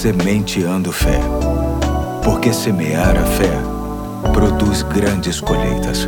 Sementeando Fé. Porque semear a fé produz grandes colheitas.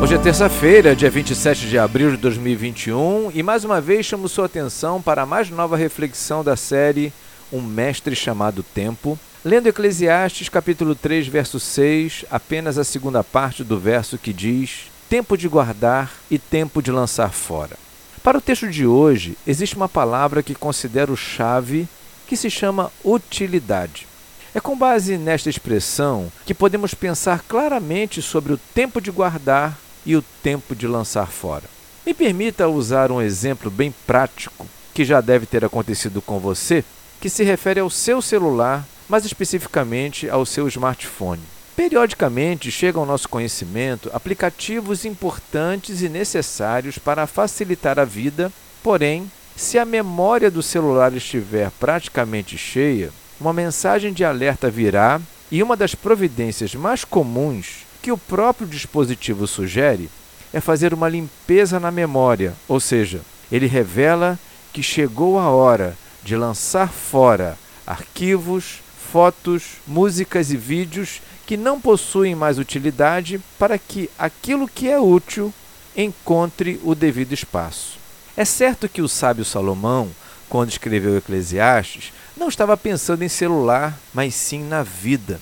Hoje é terça-feira, dia 27 de abril de 2021, e mais uma vez chamo sua atenção para a mais nova reflexão da série Um Mestre Chamado Tempo, lendo Eclesiastes capítulo 3, verso 6, apenas a segunda parte do verso que diz: Tempo de guardar e tempo de lançar fora. Para o texto de hoje, existe uma palavra que considero chave que se chama utilidade. É com base nesta expressão que podemos pensar claramente sobre o tempo de guardar e o tempo de lançar fora. Me permita usar um exemplo bem prático que já deve ter acontecido com você, que se refere ao seu celular, mais especificamente ao seu smartphone. Periodicamente chegam ao nosso conhecimento aplicativos importantes e necessários para facilitar a vida, porém, se a memória do celular estiver praticamente cheia, uma mensagem de alerta virá e uma das providências mais comuns que o próprio dispositivo sugere é fazer uma limpeza na memória, ou seja, ele revela que chegou a hora de lançar fora arquivos, fotos, músicas e vídeos que não possuem mais utilidade para que aquilo que é útil encontre o devido espaço. É certo que o sábio Salomão, quando escreveu Eclesiastes, não estava pensando em celular, mas sim na vida.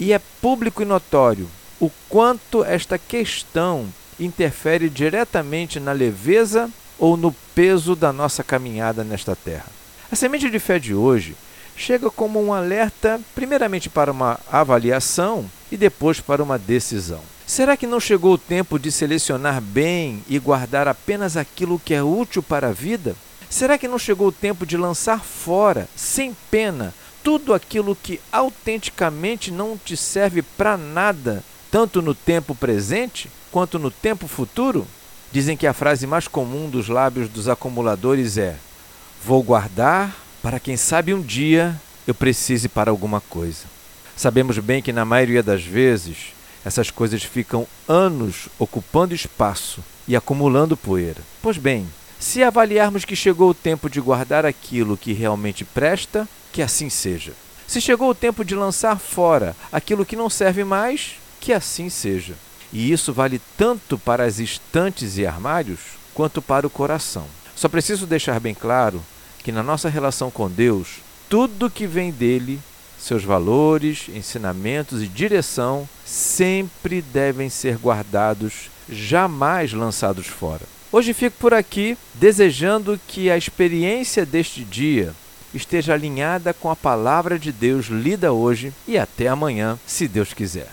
E é público e notório o quanto esta questão interfere diretamente na leveza ou no peso da nossa caminhada nesta terra. A semente de fé de hoje chega como um alerta, primeiramente para uma avaliação e depois para uma decisão. Será que não chegou o tempo de selecionar bem e guardar apenas aquilo que é útil para a vida? Será que não chegou o tempo de lançar fora, sem pena, tudo aquilo que autenticamente não te serve para nada, tanto no tempo presente quanto no tempo futuro? Dizem que a frase mais comum dos lábios dos acumuladores é: Vou guardar para quem sabe um dia eu precise para alguma coisa. Sabemos bem que na maioria das vezes essas coisas ficam anos ocupando espaço e acumulando poeira. Pois bem, se avaliarmos que chegou o tempo de guardar aquilo que realmente presta, que assim seja. Se chegou o tempo de lançar fora aquilo que não serve mais, que assim seja. E isso vale tanto para as estantes e armários quanto para o coração. Só preciso deixar bem claro que na nossa relação com Deus, tudo que vem dele seus valores, ensinamentos e direção sempre devem ser guardados, jamais lançados fora. Hoje fico por aqui desejando que a experiência deste dia esteja alinhada com a palavra de Deus lida hoje e até amanhã, se Deus quiser.